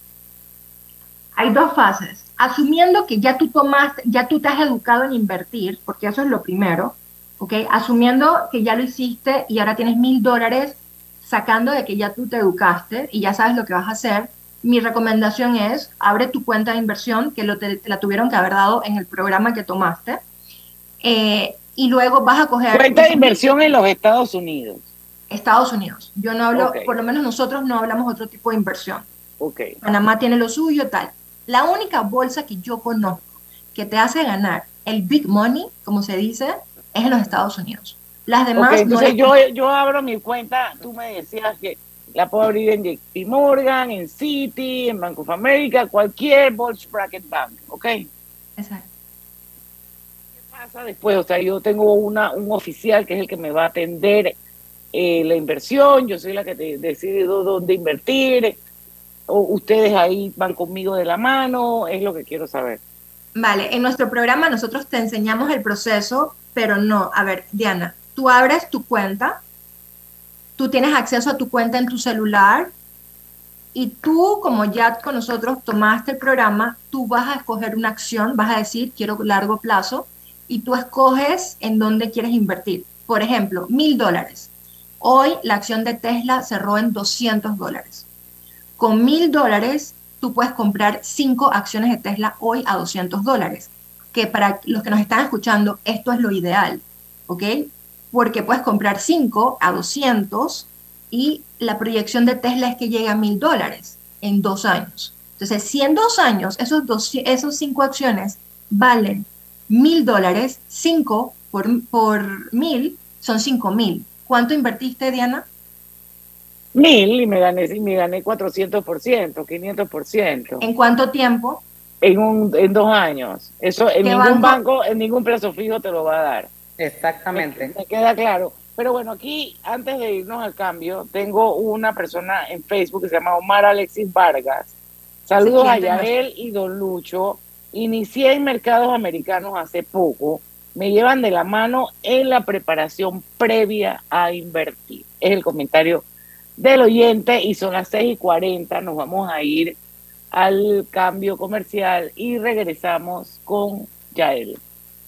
Hay dos fases. Asumiendo que ya tú tomaste, ya tú te has educado en invertir, porque eso es lo primero, ¿ok? Asumiendo que ya lo hiciste y ahora tienes mil dólares, sacando de que ya tú te educaste y ya sabes lo que vas a hacer, mi recomendación es, abre tu cuenta de inversión, que lo te, te la tuvieron que haber dado en el programa que tomaste, eh, y luego vas a coger... Cuenta de inversión en los Estados Unidos. Estados Unidos. Yo no hablo, por lo menos nosotros no hablamos otro tipo de inversión. Ok. Panamá tiene lo suyo, tal. La única bolsa que yo conozco que te hace ganar el big money, como se dice, es en los Estados Unidos. Las demás no entonces yo, yo abro mi cuenta, tú me decías que la puedo abrir en JP Morgan, en Citi, en Bank of America, cualquier Bulge Bracket Bank, ¿ok? Exacto. ¿Qué pasa después? O sea, yo tengo una, un oficial que es el que me va a atender eh, la inversión, yo soy la que te decido dónde invertir, o ustedes ahí van conmigo de la mano, es lo que quiero saber. Vale, en nuestro programa nosotros te enseñamos el proceso, pero no. A ver, Diana, tú abres tu cuenta, tú tienes acceso a tu cuenta en tu celular y tú, como ya con nosotros tomaste el programa, tú vas a escoger una acción, vas a decir, quiero largo plazo, y tú escoges en dónde quieres invertir. Por ejemplo, mil dólares. Hoy la acción de Tesla cerró en 200 dólares. Con mil dólares tú puedes comprar cinco acciones de Tesla hoy a 200 dólares, que para los que nos están escuchando, esto es lo ideal, ¿ok? Porque puedes comprar cinco a 200 y la proyección de Tesla es que llegue a mil dólares en dos años. Entonces, si en dos años esos, dos, esos cinco acciones valen mil dólares, cinco por, por mil son cinco mil. ¿Cuánto invertiste, Diana? Mil y me gané, y me gané 400%, 500%. ¿En cuánto tiempo? en, un, en dos años. Eso en ¿Qué ningún banco? banco, en ningún plazo fijo te lo va a dar. Exactamente. Me, me queda claro. Pero bueno, aquí, antes de irnos al cambio, tengo una persona en Facebook que se llama Omar Alexis Vargas. Saludos Sí, a. Yael y Don Lucho. Inicié en mercados americanos hace poco. Me llevan de la mano en la preparación previa a invertir. Es el comentario del oyente y son las 6 y 40. Nos vamos a ir al cambio comercial y regresamos con Yael.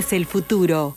el futuro.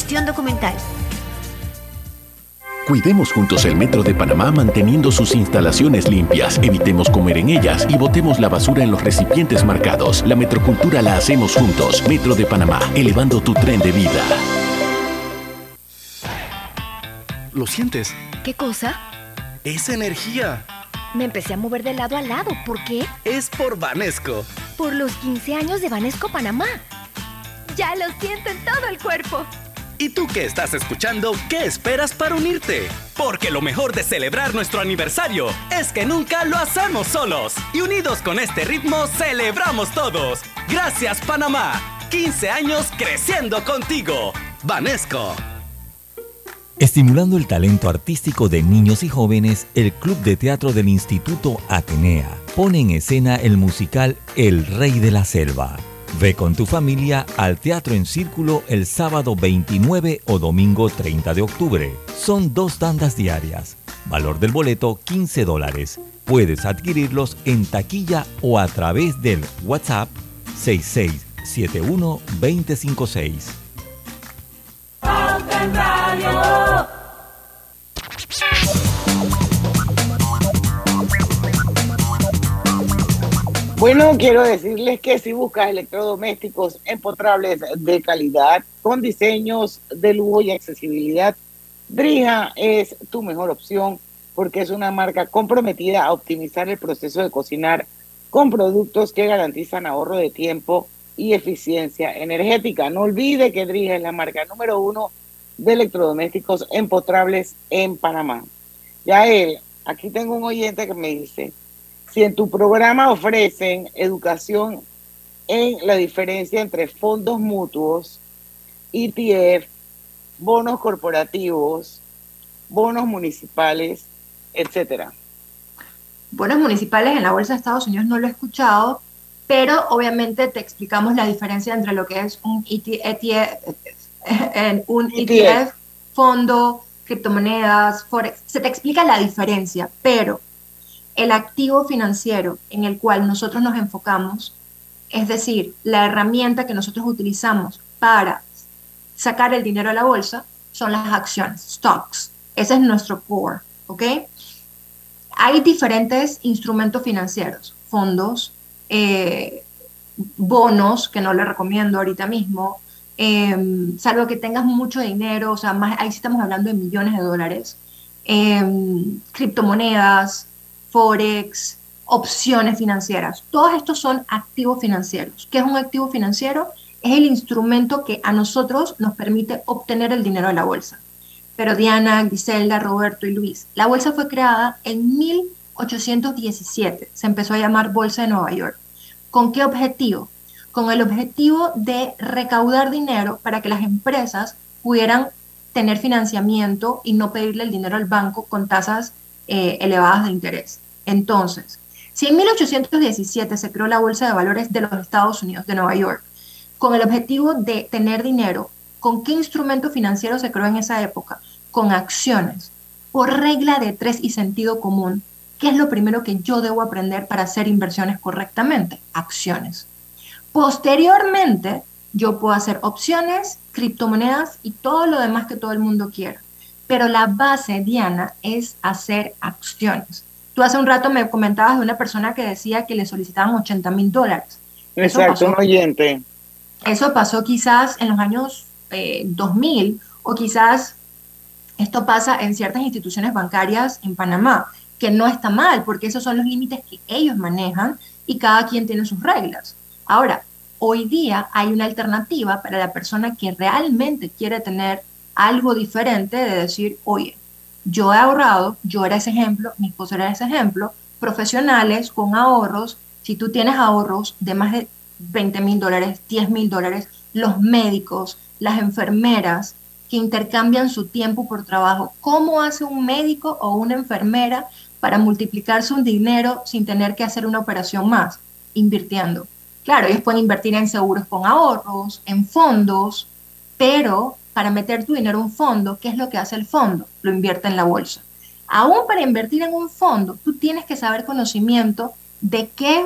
documental. Cuidemos juntos el Metro de Panamá manteniendo sus instalaciones limpias, evitemos comer en ellas y botemos la basura en los recipientes marcados. La metrocultura la hacemos juntos. Metro de Panamá, elevando tu tren de vida. ¿Lo sientes? ¿Qué cosa? Es energía. Me empecé a mover de lado a lado. ¿Por qué? Es por Vanesco. Por los 15 años de Banesco Panamá. Ya lo siento en todo el cuerpo. ¿Y tú que estás escuchando, qué esperas para unirte? Porque lo mejor de celebrar nuestro aniversario es que nunca lo hacemos solos. Y unidos con este ritmo, celebramos todos. Gracias Panamá. 15 años creciendo contigo. Vanesco. Estimulando el talento artístico de niños y jóvenes, el Club de Teatro del Instituto Atenea pone en escena el musical El Rey de la Selva. Ve con tu familia al Teatro en Círculo el sábado 29 o domingo 30 de octubre. Son dos tandas diarias. Valor del boleto 15 dólares. Puedes adquirirlos en taquilla o a través del WhatsApp 6671 256. Bueno, quiero decirles que si buscas electrodomésticos empotrables de calidad, con diseños de lujo y accesibilidad, Drija es tu mejor opción porque es una marca comprometida a optimizar el proceso de cocinar con productos que garantizan ahorro de tiempo y eficiencia energética. No olvide que Drija es la marca número uno de electrodomésticos empotrables en Panamá. Ya él, aquí tengo un oyente que me dice, si en tu programa ofrecen educación en la diferencia entre fondos mutuos, ETF, bonos corporativos, bonos municipales, etcétera. Bonos municipales en la Bolsa de Estados Unidos no lo he escuchado, pero obviamente te explicamos la diferencia entre lo que es un ETF, un ETF, fondo, criptomonedas, forex. Se te explica la diferencia, pero el activo financiero en el cual nosotros nos enfocamos, es decir, la herramienta que nosotros utilizamos para sacar el dinero a la bolsa, son las acciones, stocks. Ese es nuestro core, ¿ok? hay diferentes instrumentos financieros, fondos, eh, bonos, que no le recomiendo ahorita mismo, em, salvo que tengas mucho dinero, o sea, más, ahí sí estamos hablando de millones de dólares, em, criptomonedas, forex, opciones financieras. Todos estos son activos financieros. ¿Qué es un activo financiero? Es el instrumento que a nosotros nos permite obtener el dinero de la bolsa. Pero Diana, Griselda, Roberto y Luis, la bolsa fue creada en 1817. Se empezó a llamar Bolsa de Nueva York. ¿Con qué objetivo? Con el objetivo de recaudar dinero para que las empresas pudieran tener financiamiento y no pedirle el dinero al banco con tasas eh, elevadas de interés. Entonces, si en 1817 se creó la Bolsa de Valores de los Estados Unidos, de Nueva York, con el objetivo de tener dinero, ¿con qué instrumento financiero se creó en esa época? Con acciones, por regla de tres y sentido común. ¿Qué es lo primero que yo debo aprender para hacer inversiones correctamente? Acciones. Posteriormente, yo puedo hacer opciones, criptomonedas y todo lo demás que todo el mundo quiera. Pero la base, Diana, es hacer acciones. Tú hace un rato me comentabas de una persona que decía que le solicitaban 80 mil dólares. Exacto, un oyente. Eso pasó quizás en los años 2000 eh, o quizás esto pasa en ciertas instituciones bancarias en Panamá que no está mal, porque esos son los límites que ellos manejan y cada quien tiene sus reglas. Ahora, hoy día hay una alternativa para la persona que realmente quiere tener algo diferente de decir, oye, yo he ahorrado, yo era ese ejemplo, mi esposo era ese ejemplo, profesionales con ahorros, si tú tienes ahorros de más de 20 mil dólares, 10 mil dólares, los médicos, las enfermeras que intercambian su tiempo por trabajo. ¿Cómo hace un médico o una enfermera para multiplicarse un dinero sin tener que hacer una operación más, invirtiendo. Claro, ellos pueden invertir en seguros con ahorros, en fondos, pero para meter tu dinero en un fondo, ¿qué es lo que hace el fondo? Lo invierte en la bolsa. Aún para invertir en un fondo, tú tienes que saber conocimiento de qué,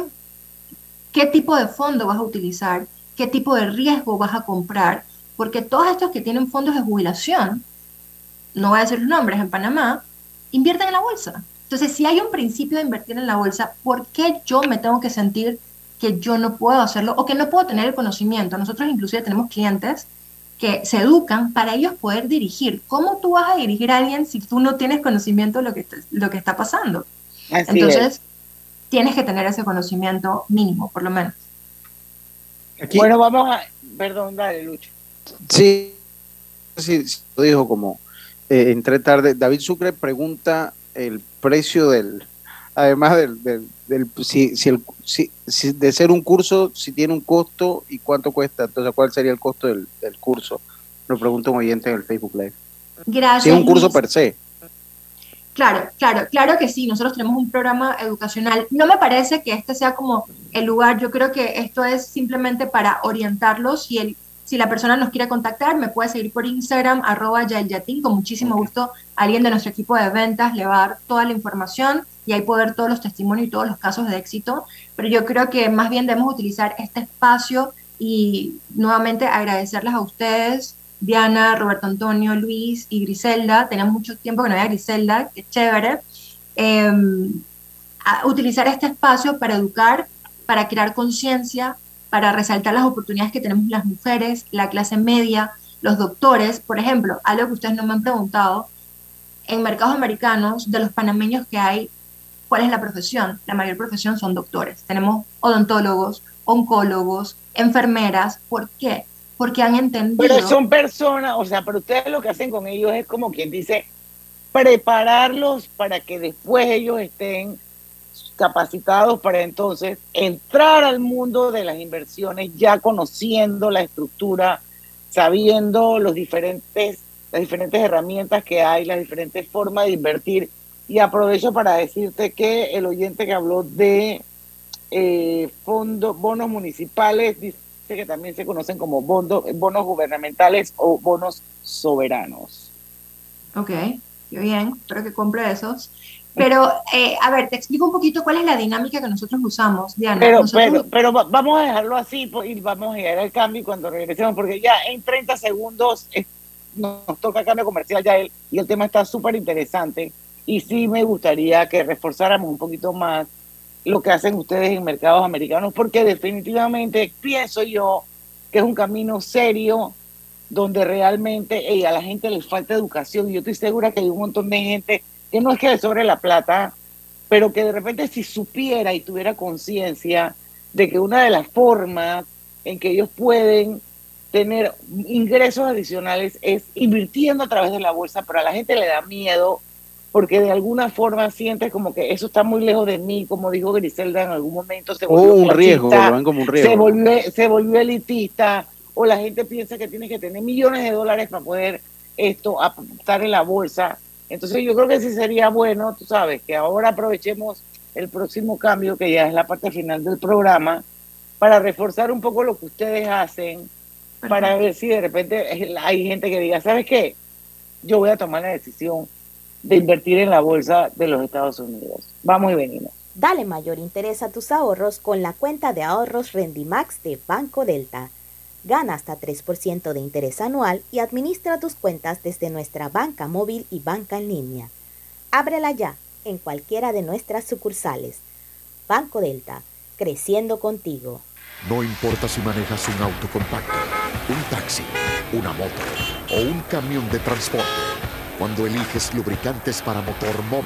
qué tipo de fondo vas a utilizar, qué tipo de riesgo vas a comprar, porque todos estos que tienen fondos de jubilación, no voy a decir los nombres en Panamá, invierten en la bolsa. Entonces, si hay un principio de invertir en la bolsa, ¿por qué yo me tengo que sentir que yo no puedo hacerlo o que no puedo tener el conocimiento? Nosotros inclusive tenemos clientes que se educan para ellos poder dirigir. ¿Cómo tú vas a dirigir a alguien si tú no tienes conocimiento de lo que, lo que está pasando? Entonces, tienes que tener ese conocimiento mínimo, por lo menos. Bueno, vamos a... Perdón, dale, Lucho. Sí, sí, lo dijo como eh, entré tarde. David Sucre pregunta el precio del, además del, del, si, si el, si, de ser un curso, si tiene un costo y cuánto cuesta, entonces cuál sería el costo del, del curso. Lo pregunto un oyente en el Facebook Live. Gracias. Si es un curso per se. Claro, claro, claro que sí. Nosotros tenemos un programa educacional. No me parece que este sea como el lugar. Yo creo que esto es simplemente para orientarlos y el si la persona nos quiere contactar, me puede seguir por Instagram, arroba yatin. Con muchísimo gusto, alguien de nuestro equipo de ventas le va a dar toda la información y ahí poder todos los testimonios y todos los casos de éxito. Pero yo creo que más bien debemos utilizar este espacio y nuevamente agradecerles a ustedes, Diana, Roberto Antonio, Luis y Griselda. Tenemos mucho tiempo que no había Griselda, qué chévere. Em, utilizar este espacio para educar, para crear conciencia, para resaltar las oportunidades que tenemos las mujeres, la clase media, los doctores. Por ejemplo, algo que ustedes no me han preguntado, en mercados americanos, de los panameños que hay, ¿cuál es la profesión? La mayor profesión son doctores. Tenemos odontólogos, oncólogos, enfermeras. ¿Por qué? Porque han entendido... Pero son personas, o sea, pero ustedes lo que hacen con ellos es como quien dice, prepararlos para que después ellos estén capacitados para entonces entrar al mundo de las inversiones ya conociendo la estructura, sabiendo los diferentes, las diferentes herramientas que hay, las diferentes formas de invertir. Y aprovecho para decirte que el oyente que habló de eh, fondos, bonos municipales, dice que también se conocen como bonos, bonos gubernamentales o bonos soberanos. Ok, bien, espero que compre esos. Pero, eh, a ver, te explico un poquito cuál es la dinámica que nosotros usamos, Diana. Pero, pero, pero vamos a dejarlo así y vamos a llegar al cambio cuando regresemos, porque ya en 30 segundos nos toca cambio comercial ya él, y el tema está súper interesante. y sí me gustaría que reforzáramos un poquito más lo que hacen ustedes en mercados americanos, porque definitivamente pienso yo que es un camino serio donde realmente a la gente le falta educación. Yo estoy segura que hay un montón de gente que no es que sobre la plata, pero que de repente si supiera y tuviera conciencia de que una de las formas en que ellos pueden tener ingresos adicionales es invirtiendo a través de la bolsa, pero a la gente le da miedo porque de alguna forma siente como que eso está muy lejos de mí, como dijo Griselda en algún momento. Se volvió un riesgo, como un riesgo. Se volvió, se volvió elitista, o la gente piensa que tiene que tener millones de dólares para poder esto, estar en la bolsa. Entonces yo creo que sí sería bueno, tú sabes, que ahora aprovechemos el próximo cambio, que ya es la parte final del programa, para reforzar un poco lo que ustedes hacen, para ver si de repente hay gente que diga, ¿sabes qué? Yo voy a tomar la decisión de invertir en la bolsa de los Estados Unidos. Vamos y venimos. Dale mayor interés a tus ahorros con la cuenta de ahorros Rendimax de Banco Delta. Gana hasta 3% de interés anual y administra tus cuentas desde nuestra banca móvil y banca en línea. Ábrela ya en cualquiera de nuestras sucursales. Banco Delta, creciendo contigo. No importa si manejas un auto compacto, un taxi, una moto o un camión de transporte. Cuando eliges lubricantes para motor MOM,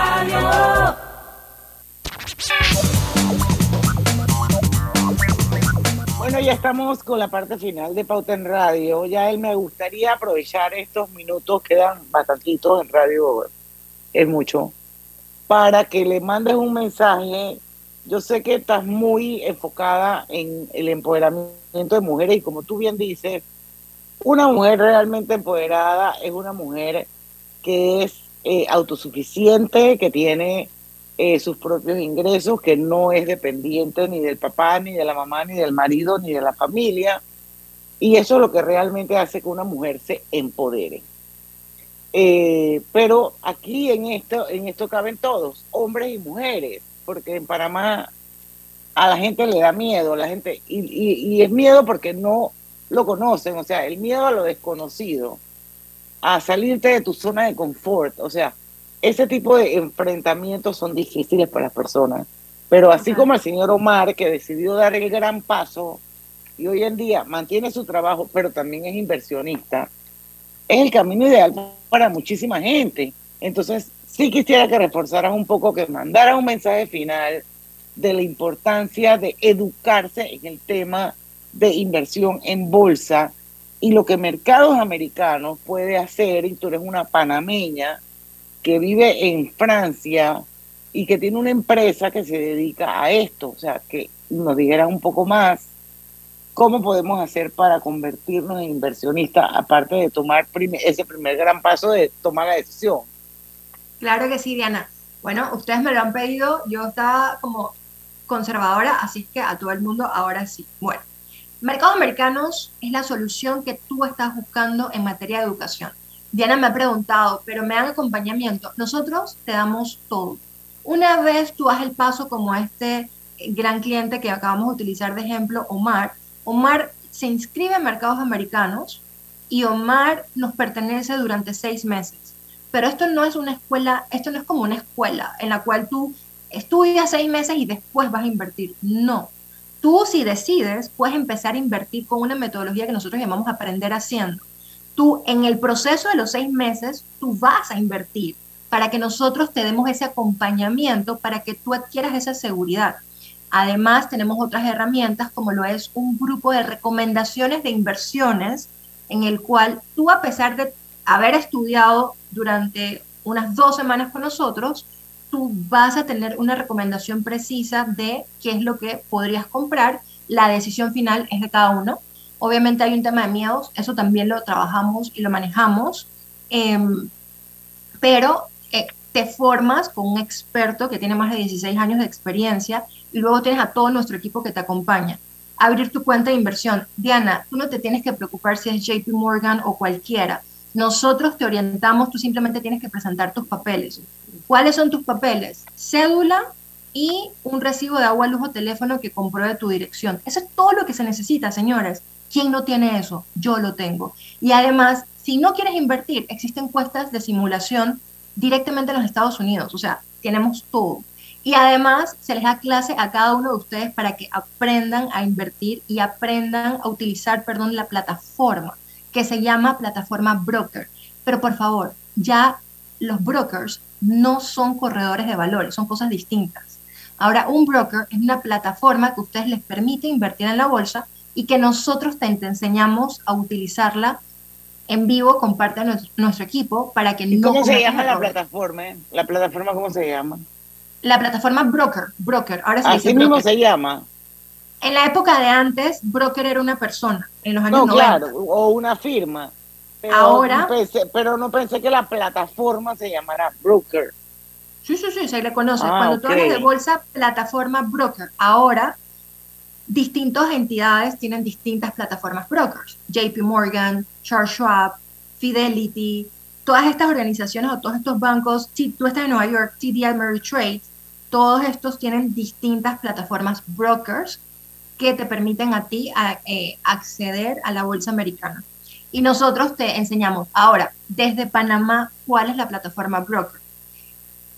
Bueno, ya estamos con la parte final de Pauta en Radio. Ya él me gustaría aprovechar estos minutos, quedan bastantitos en radio, es mucho, para que le mandes un mensaje. Yo sé que estás muy enfocada en el empoderamiento de mujeres y como tú bien dices, una mujer realmente empoderada es una mujer que es eh, autosuficiente, que tiene eh, sus propios ingresos, que no es dependiente ni del papá, ni de la mamá, ni del marido, ni de la familia. Y eso es lo que realmente hace que una mujer se empodere. Eh, pero aquí en esto, en esto caben todos, hombres y mujeres, porque en Panamá a la gente le da miedo, la gente, y, y es miedo porque no lo conocen, o sea, el miedo a lo desconocido, a salirte de tu zona de confort, o sea, ese tipo de enfrentamientos son difíciles para las personas. Pero así como el señor Omar, que decidió dar el gran paso y hoy en día mantiene su trabajo, pero también es inversionista, es el camino ideal para muchísima gente. Entonces, sí quisiera que reforzaras un poco, que mandaras un mensaje final de la importancia de educarse en el tema de inversión en bolsa y lo que mercados americanos puede hacer, y tú eres una panameña que vive en Francia y que tiene una empresa que se dedica a esto, o sea, que nos dijeras un poco más cómo podemos hacer para convertirnos en inversionistas, aparte de tomar ese primer gran paso de tomar la decisión. Claro que sí, Diana. Bueno, ustedes me lo han pedido, yo estaba como conservadora, así que a todo el mundo ahora sí. Bueno, mercados americanos es la solución que tú estás buscando en materia de educación. Diana me ha preguntado, pero me dan acompañamiento. Nosotros te damos todo. Una vez tú haces el paso como este gran cliente que acabamos de utilizar de ejemplo, Omar, Omar se inscribe en mercados americanos y Omar nos pertenece durante seis meses. Pero esto no es una escuela, esto no es como una escuela en la cual tú estudias seis meses y después vas a invertir. No. Tú si decides, puedes empezar a invertir con una metodología que nosotros llamamos aprender haciendo. Tú en el proceso de los seis meses, tú vas a invertir para que nosotros te demos ese acompañamiento, para que tú adquieras esa seguridad. Además, tenemos otras herramientas como lo es un grupo de recomendaciones de inversiones en el cual tú, a pesar de haber estudiado durante unas dos semanas con nosotros, tú vas a tener una recomendación precisa de qué es lo que podrías comprar. La decisión final es de cada uno. Obviamente hay un tema de miedos, eso también lo trabajamos y lo manejamos, em, pero eh, te formas con un experto que tiene más de 16 años de experiencia y luego tienes a todo nuestro equipo que te acompaña. Abrir tu cuenta de inversión. Diana, tú no te tienes que preocupar si es JP Morgan o cualquiera. Nosotros te orientamos, tú simplemente tienes que presentar tus papeles. ¿Cuáles son tus papeles? Cédula y un recibo de agua, lujo, teléfono que compruebe tu dirección. Eso es todo lo que se necesita, señores. ¿Quién no tiene eso? Yo lo tengo. Y además, si no quieres invertir, existen encuestas de simulación directamente en los Estados Unidos. O sea, tenemos todo. Y además se les da clase a cada uno de ustedes para que aprendan a invertir y aprendan a utilizar, perdón, la plataforma que se llama plataforma broker. Pero por favor, ya los brokers no son corredores de valores, son cosas distintas. Ahora, un broker es una plataforma que ustedes les permite invertir en la bolsa y que nosotros te, enseñamos a utilizarla en vivo con parte de nuestro, equipo para que no... ¿Cómo se llama la plataforma? ¿La plataforma cómo se llama? la plataforma broker, broker, ahora se Así mismo se llama. En la época de antes, broker era una persona, en los años no, claro, o una firma. Pero ahora. No pero no pensé que la plataforma se llamara broker. Sí, sí, sí, se le conoce. Ah, Cuando tú hablas de bolsa, plataforma broker. Ahora, distintas entidades tienen distintas plataformas brokers. JP Morgan, Charles Schwab, Fidelity, todas estas organizaciones o todos estos bancos, si tú estás en Nueva York, TD Ameritrade, todos estos tienen distintas plataformas brokers que te permiten a ti eh, acceder a la bolsa americana. Y nosotros te enseñamos ahora, desde Panamá, cuál es la plataforma broker.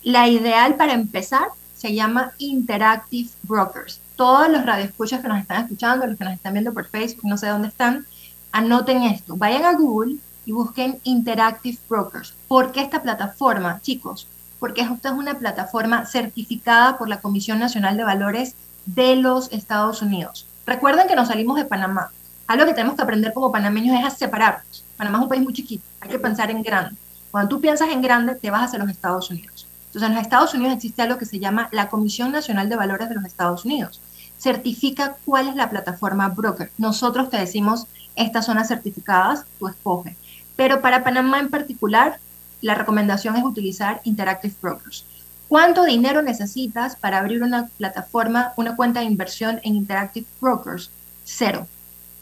La ideal para empezar se llama Interactive Brokers. Todos los radioescuchas que nos están escuchando, los que nos están viendo por Facebook, no sé dónde están, anoten esto. Vayan a Google y busquen Interactive Brokers. ¿Por qué esta plataforma, chicos? porque esta es una plataforma certificada por la Comisión Nacional de Valores de los Estados Unidos. Recuerden que nos salimos de Panamá. Algo que tenemos que aprender como panameños es separarnos. Panamá es un país muy chiquito, hay que pensar en grande. Cuando tú piensas en grande, te vas hacia los Estados Unidos. Entonces, en los Estados Unidos existe algo que se llama la Comisión Nacional de Valores de los Estados Unidos. Certifica cuál es la plataforma broker. Nosotros te decimos, estas zonas certificadas, tú escoges. Pero para Panamá en particular, la recomendación es utilizar Interactive Brokers. ¿Cuánto dinero necesitas para abrir una plataforma, una cuenta de inversión en Interactive Brokers? Cero.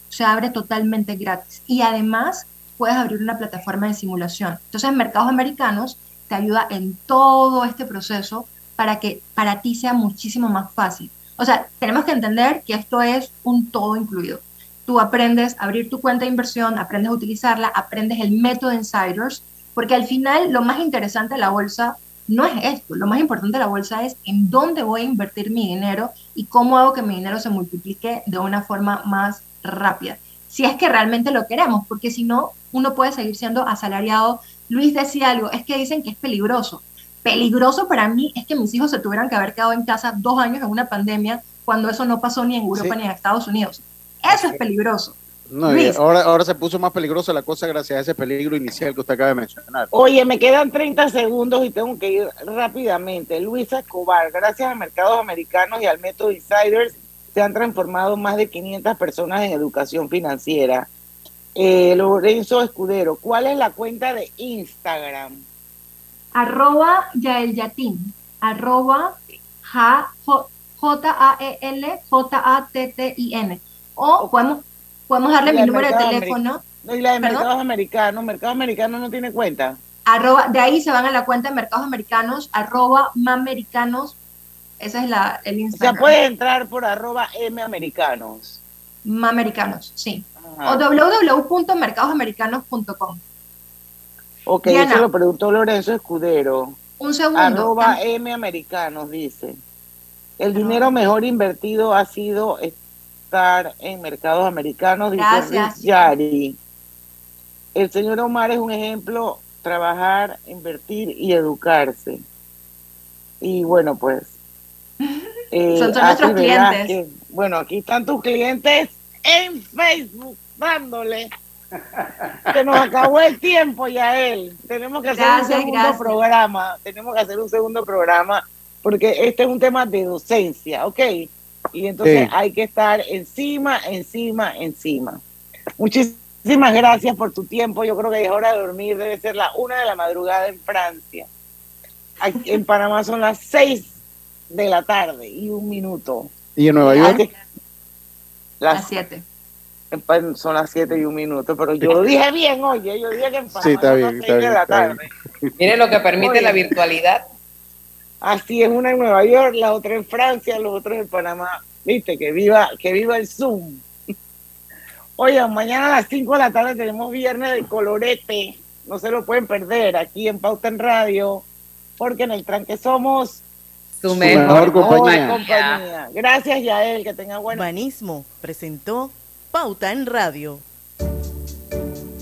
Se abre totalmente gratis. Y además puedes abrir una plataforma de simulación. Entonces, mercados americanos te ayuda en todo este proceso para que para ti sea muchísimo más fácil. O sea, tenemos que entender que esto es un todo incluido. Tú aprendes a abrir tu cuenta de inversión, aprendes a utilizarla, aprendes el método Insiders, porque al final lo más interesante de la bolsa no es esto, lo más importante de la bolsa es en dónde voy a invertir mi dinero y cómo hago que mi dinero se multiplique de una forma más rápida. Si es que realmente lo queremos, porque si no, uno puede seguir siendo asalariado. Luis decía algo, es que dicen que es peligroso. peligroso para mí es que mis hijos se tuvieran que haber quedado en casa dos años en una pandemia cuando eso no pasó ni en Europa ni en Estados Unidos. Eso es peligroso. No, ahora, ahora se puso más peligrosa la cosa gracias a ese peligro inicial que usted acaba de mencionar. Oye, me quedan 30 segundos y tengo que ir rápidamente. Luisa Escobar, gracias a mercados americanos y al método Insiders, se han transformado más de 500 personas en educación financiera. Eh, Lorenzo Escudero, ¿cuál es la cuenta de Instagram? Arroba Yael Yatin, arroba J-A-E-L-J-A-T-T-I-N. O podemos, podemos darle mi número de teléfono. No, y la de Mercados Americanos, Mercados Americanos no tiene cuenta. Arroba, de ahí se van a la cuenta de Mercados Americanos, arroba mamericanos esa es la, el Instagram. O sea, puede entrar por arroba mamericanos. Mamericanos, sí. O www.mercadosamericanos.com. Ok, eso lo preguntó Lorenzo Escudero. Un segundo. Arroba mamericanos, dice. El dinero mejor invertido ha sido estar en mercados americanos, dice Gracias. Yari. El señor Omar es un ejemplo, trabajar, invertir y educarse. Y bueno, pues eh, son, nuestros clientes. bueno, aquí están tus clientes en Facebook dándole. que nos acabó el tiempo ya él. Tenemos que hacer un segundo programa. Tenemos que hacer un segundo programa porque este es un tema de docencia, ¿ok? Y entonces hay que estar encima, encima, encima. Muchísimas gracias por tu tiempo. Yo creo que es hora de dormir. Debe ser la una de la madrugada en Francia. Aquí en Panamá son las seis de la tarde y un minuto. ¿Y en Nueva York? Las 7. Son las 7 y un minuto, pero yo lo dije bien, oye, yo dije que en Panamá sí, está bien, está bien, la tarde. Mire lo que permite la virtualidad. Así es, una en Nueva York, la otra en Francia, los otros en Panamá. Viste, que viva, que viva el Zoom. Oye, mañana a las 5 de la tarde tenemos viernes de colorete. No se lo pueden perder aquí en Pauta en Radio, porque en el tranque somos su mejor, compañía. Gracias, Yael, que tenga buen. Urbanismo presentó Pauta en Radio.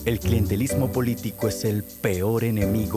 El clientelismo político es el peor enemigo